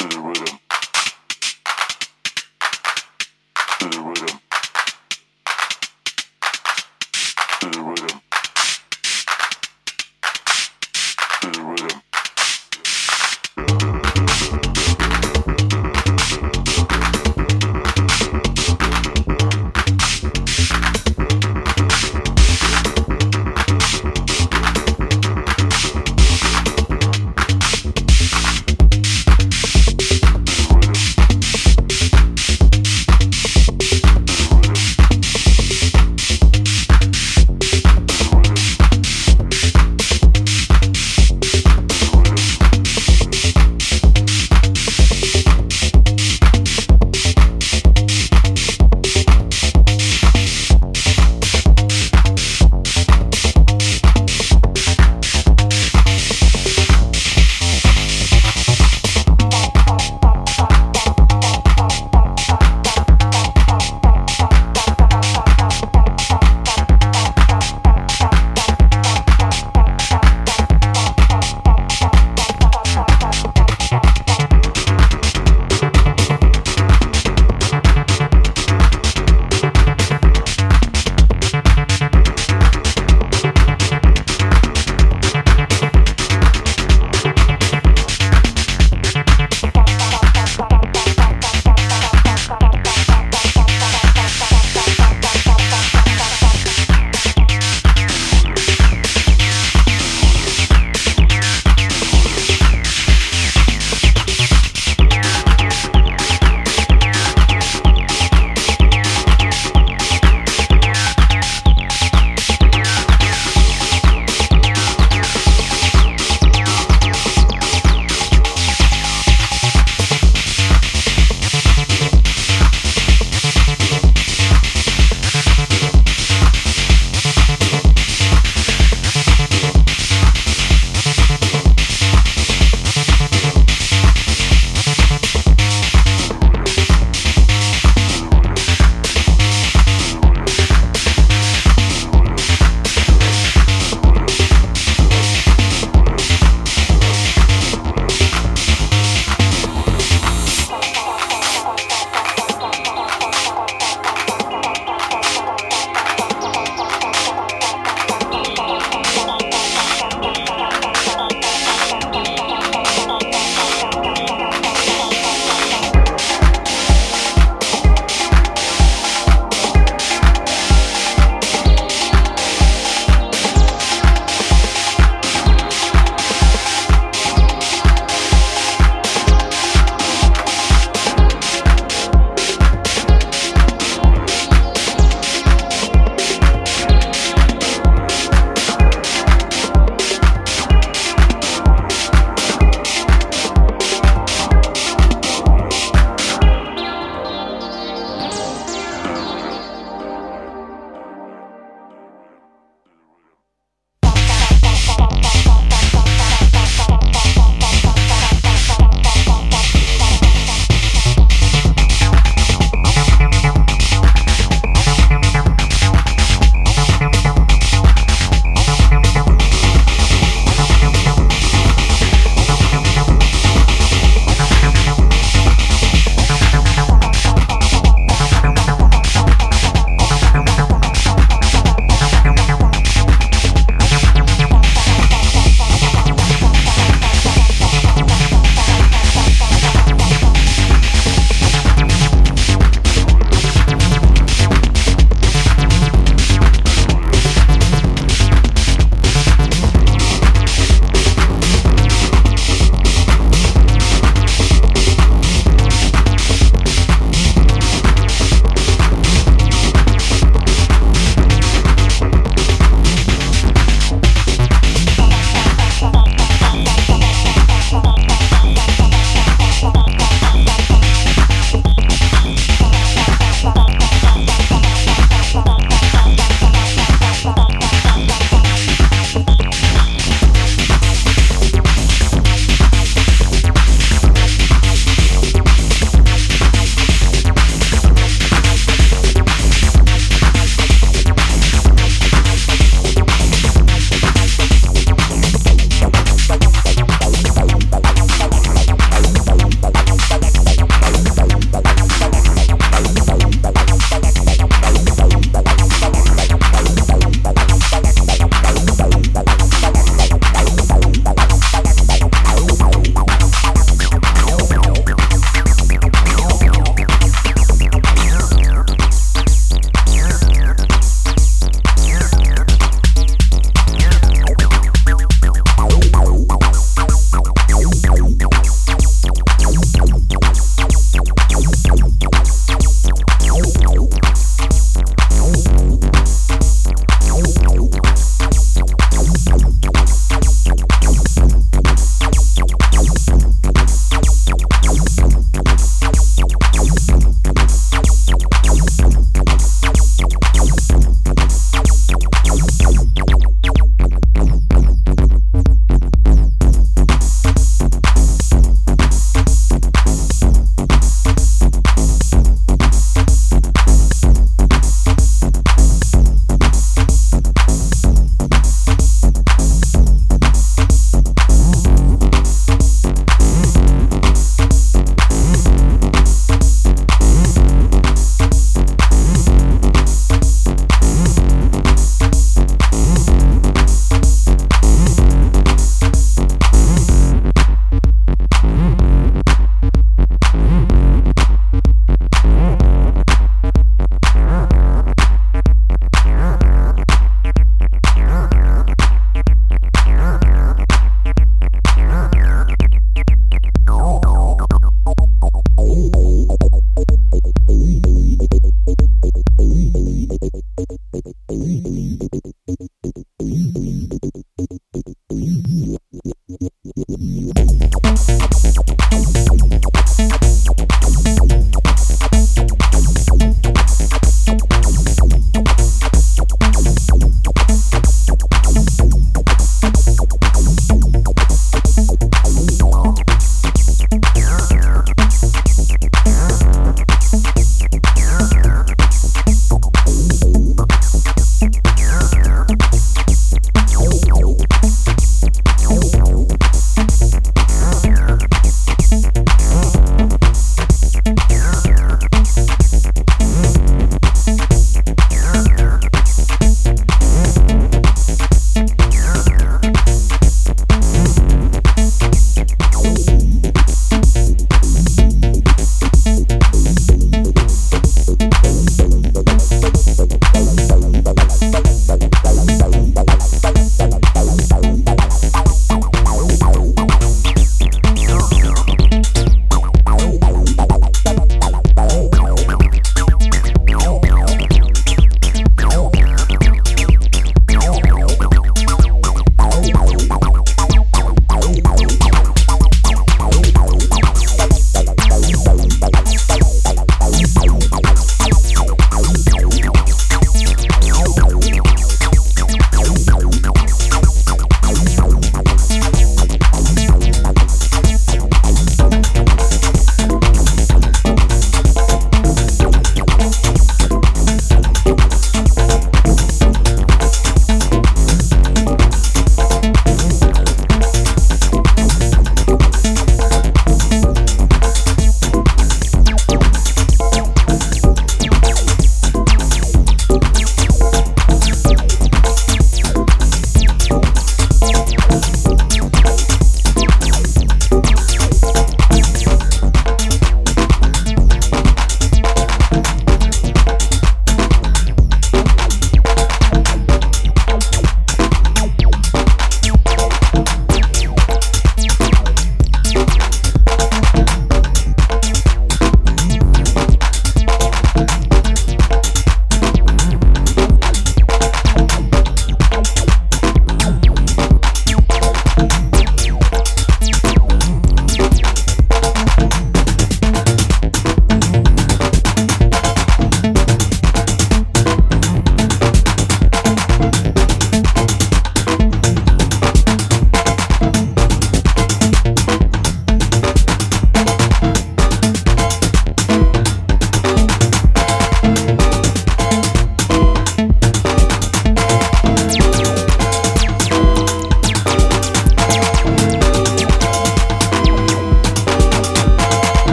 to the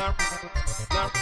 no, no.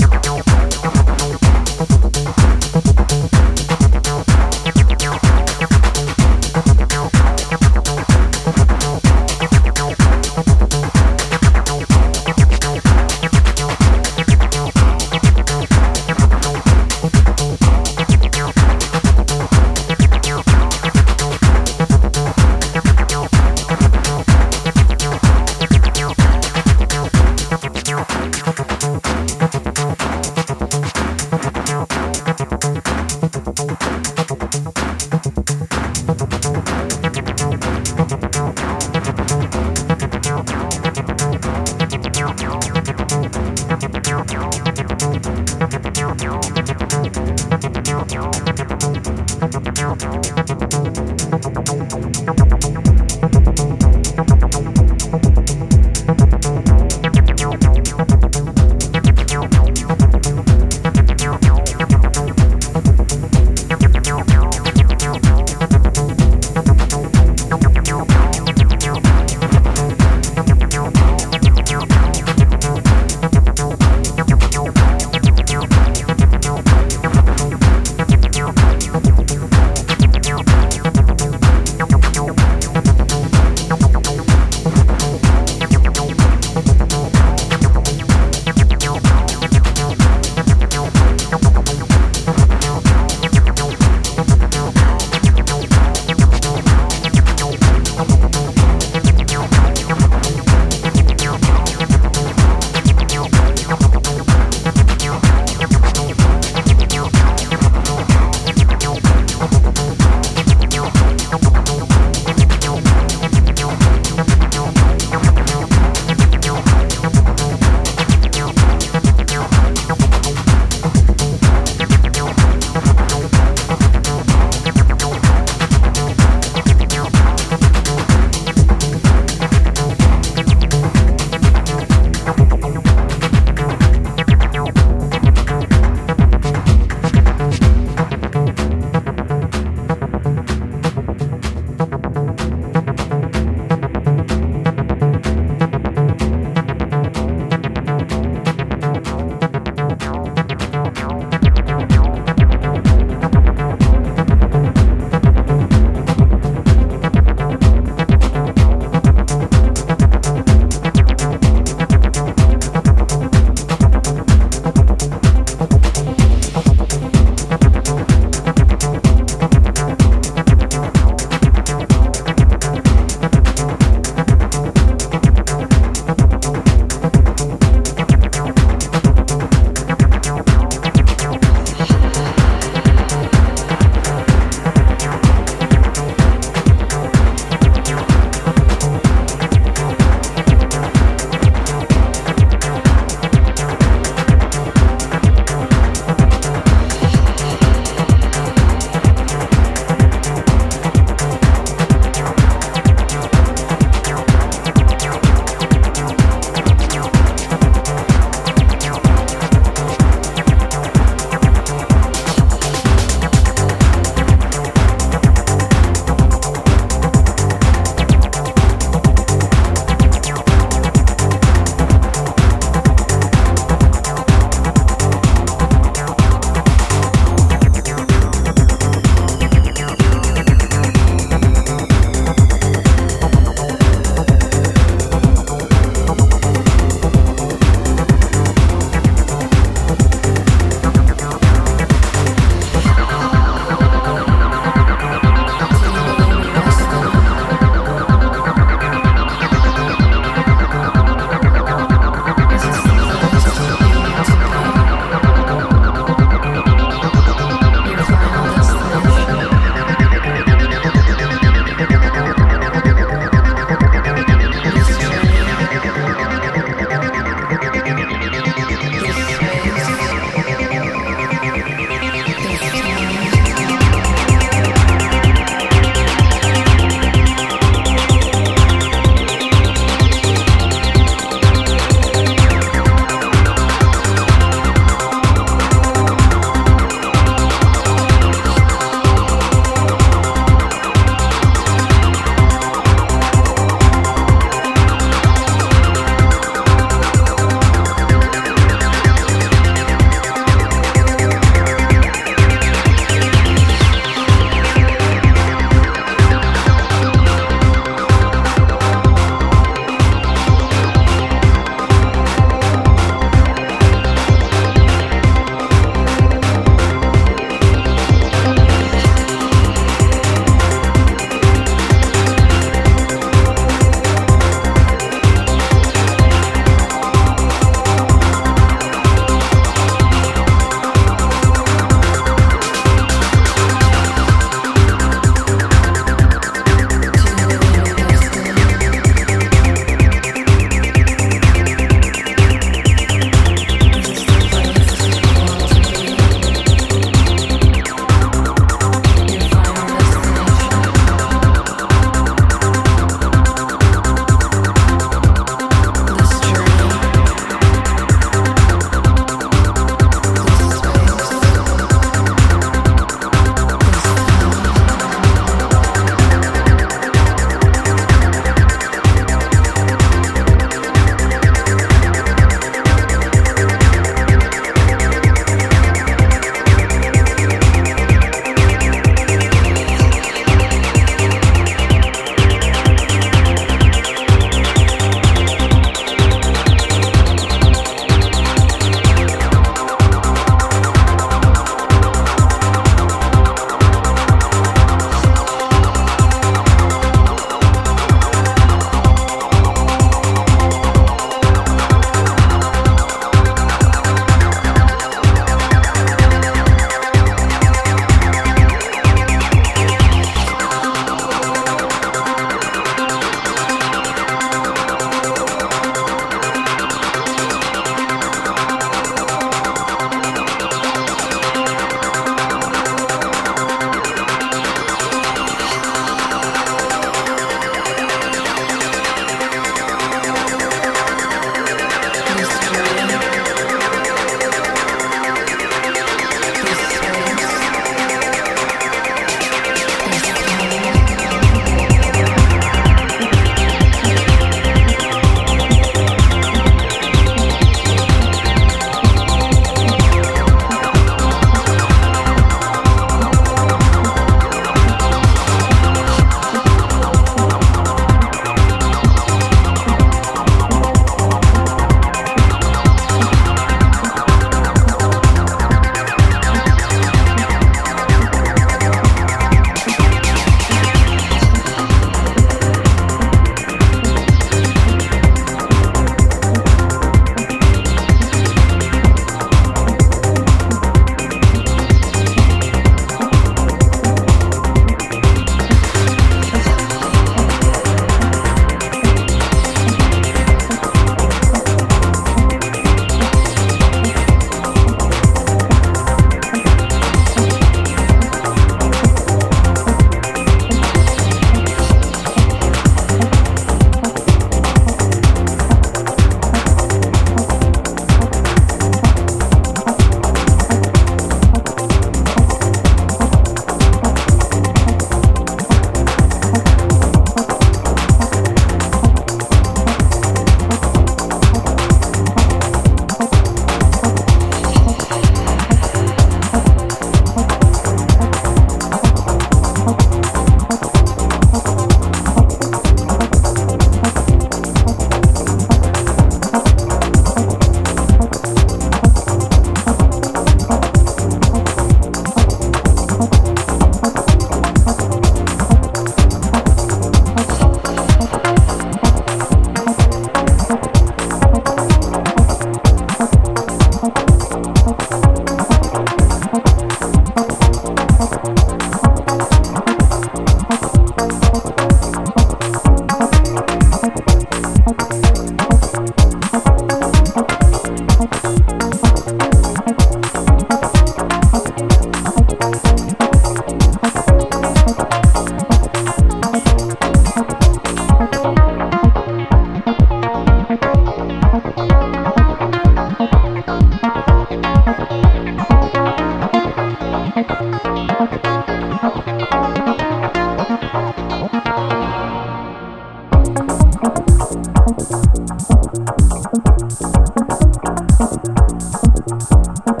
Acid.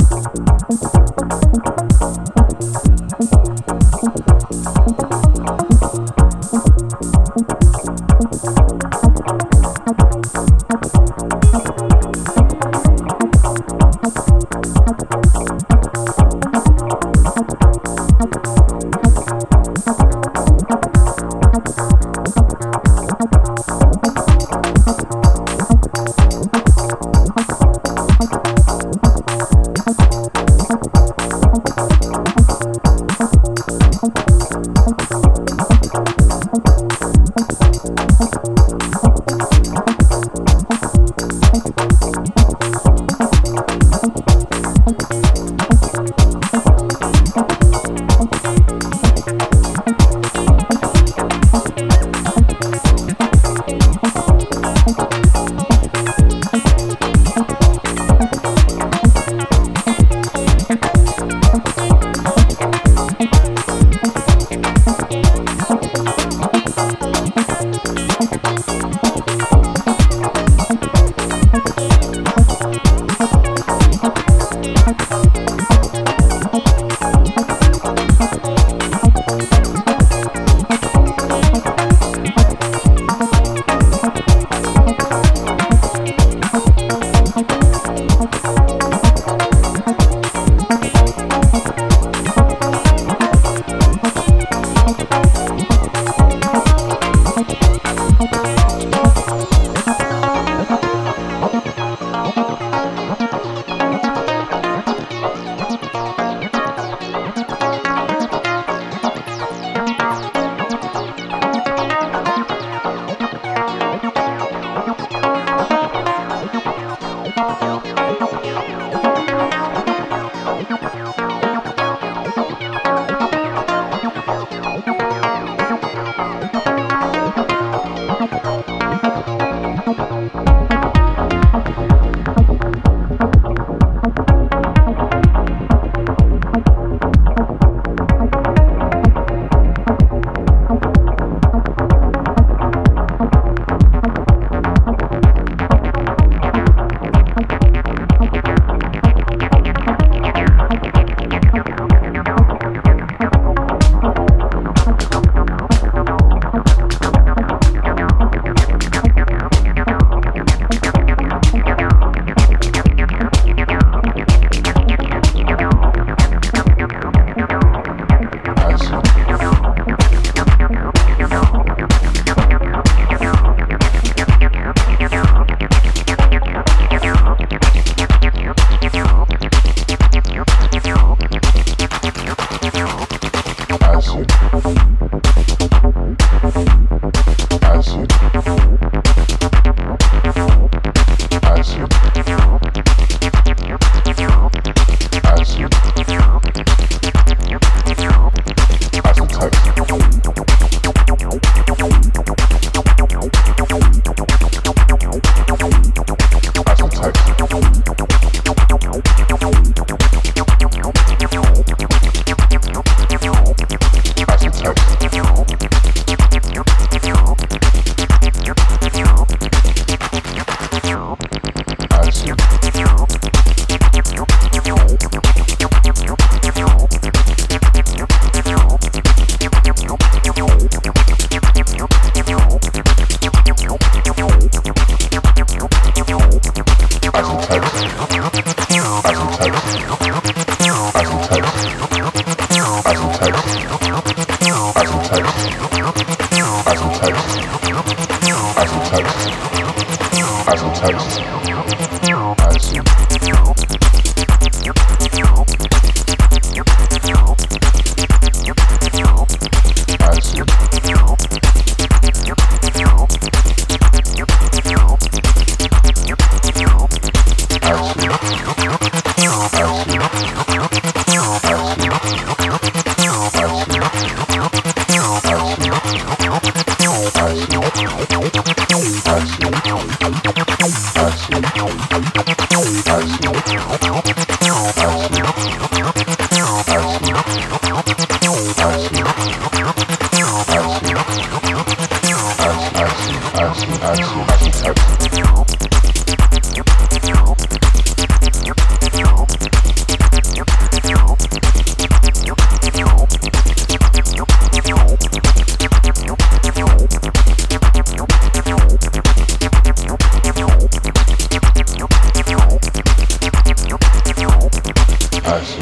Assim.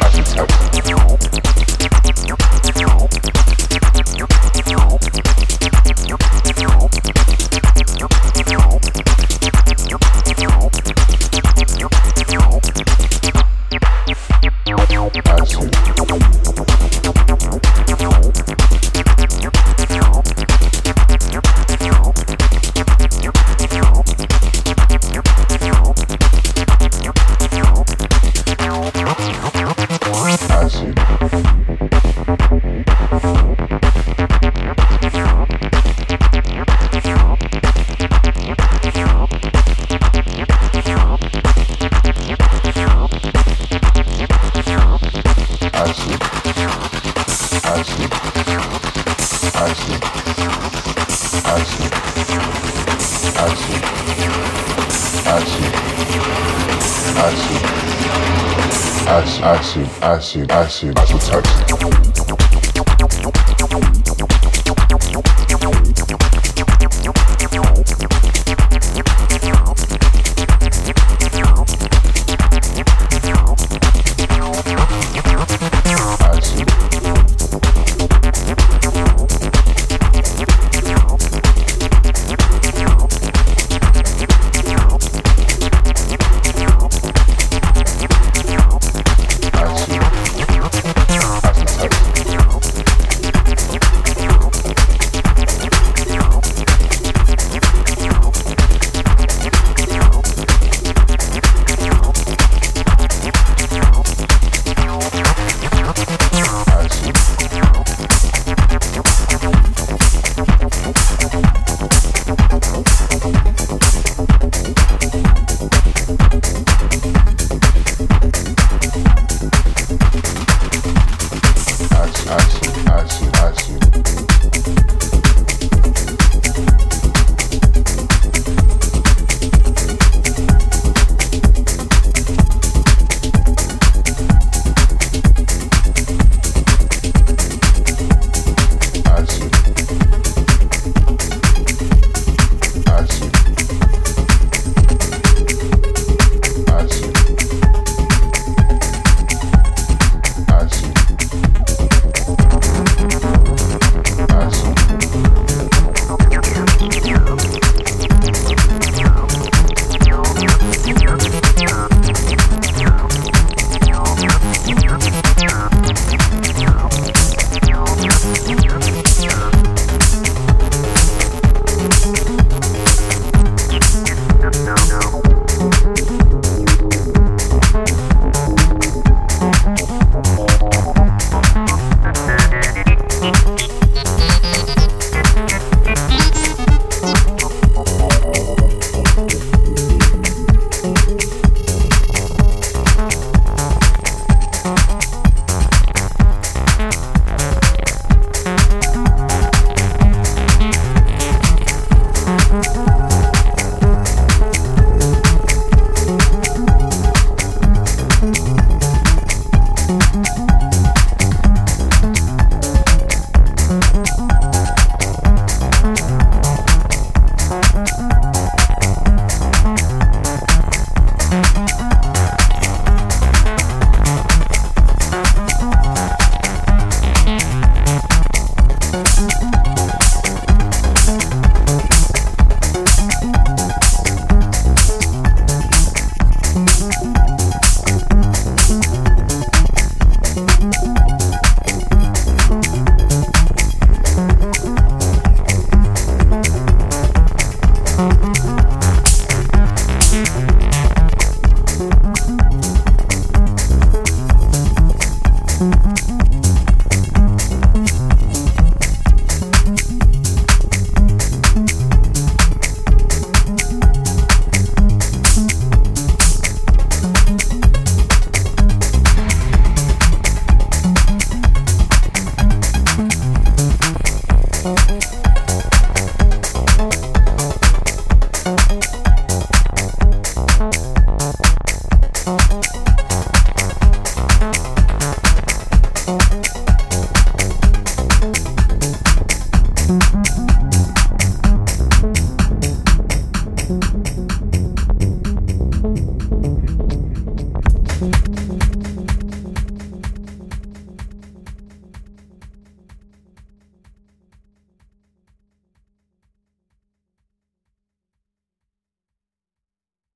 Assim. Acid